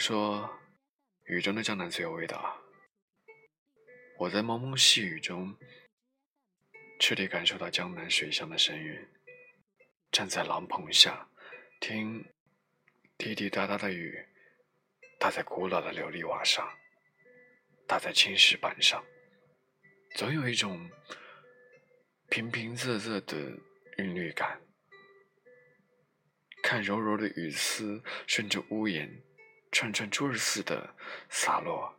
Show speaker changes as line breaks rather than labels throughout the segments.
说，雨中的江南最有味道。我在蒙蒙细雨中，彻底感受到江南水乡的神韵。站在廊棚下，听滴滴答答的雨，打在古老的琉璃瓦上，打在青石板上，总有一种平平仄仄的韵律感。看柔柔的雨丝顺着屋檐，串串珠儿似的洒落，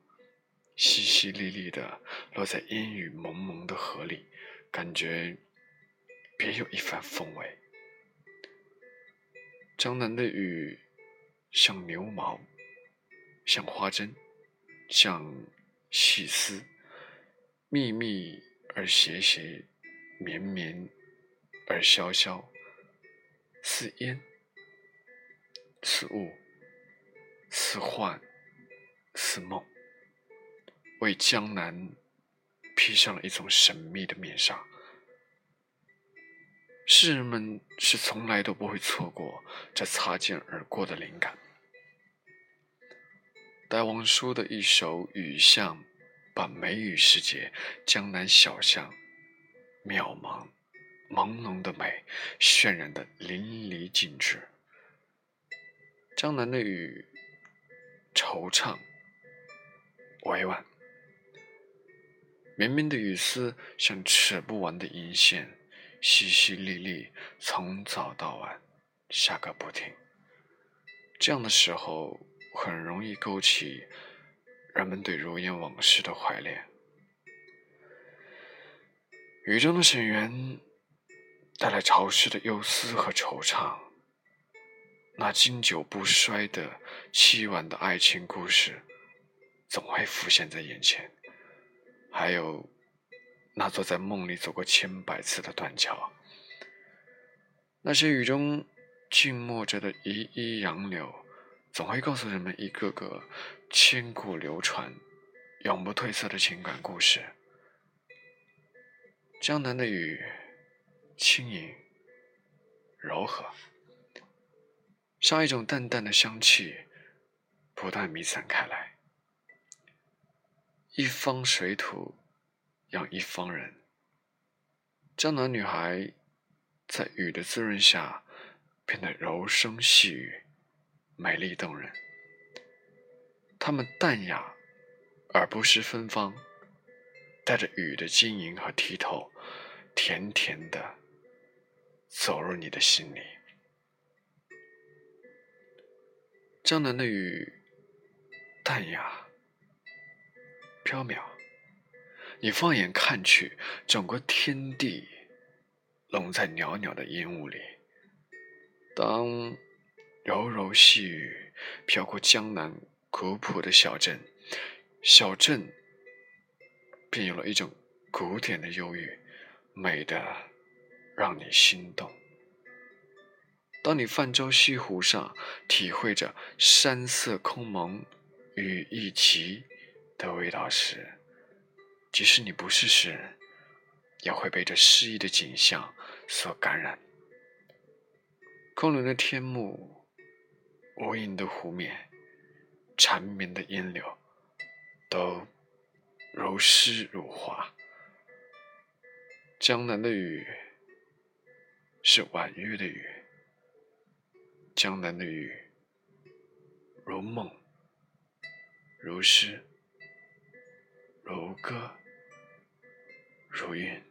淅淅沥沥的落在烟雨蒙蒙的河里，感觉别有一番风味。江南的雨像牛毛，像花针，像细丝，密密而斜斜，绵绵而萧萧，似烟。似雾，似幻，似梦，为江南披上了一种神秘的面纱。诗人们是从来都不会错过这擦肩而过的灵感。戴望舒的一首《雨巷》，把梅雨时节江南小巷渺茫、朦胧的美渲染得淋漓尽致。江南的雨，惆怅、委婉，绵绵的雨丝像扯不完的银线，淅淅沥沥，从早到晚，下个不停。这样的时候，很容易勾起人们对如烟往事的怀恋。雨中的沈园，带来潮湿的忧思和惆怅。那经久不衰的凄婉的爱情故事，总会浮现在眼前。还有那座在梦里走过千百次的断桥，那些雨中静默着的依依杨柳，总会告诉人们一个个千古流传、永不褪色的情感故事。江南的雨，轻盈柔和。像一种淡淡的香气，不断弥散开来。一方水土养一方人。江南女孩在雨的滋润下变得柔声细语，美丽动人。她们淡雅而不失芬芳，带着雨的晶莹和剔透，甜甜的走入你的心里。江南的雨，淡雅、飘渺。你放眼看去，整个天地笼在袅袅的烟雾里。当柔柔细雨飘过江南古朴的小镇，小镇便有了一种古典的忧郁，美的让你心动。当你泛舟西湖上，体会着山色空蒙、雨一齐的味道时，即使你不是诗人，也会被这诗意的景象所感染。空灵的天幕、无垠的湖面、缠绵的烟柳，都如诗如画。江南的雨，是婉约的雨。江南的雨，如梦，如诗，如歌，如韵。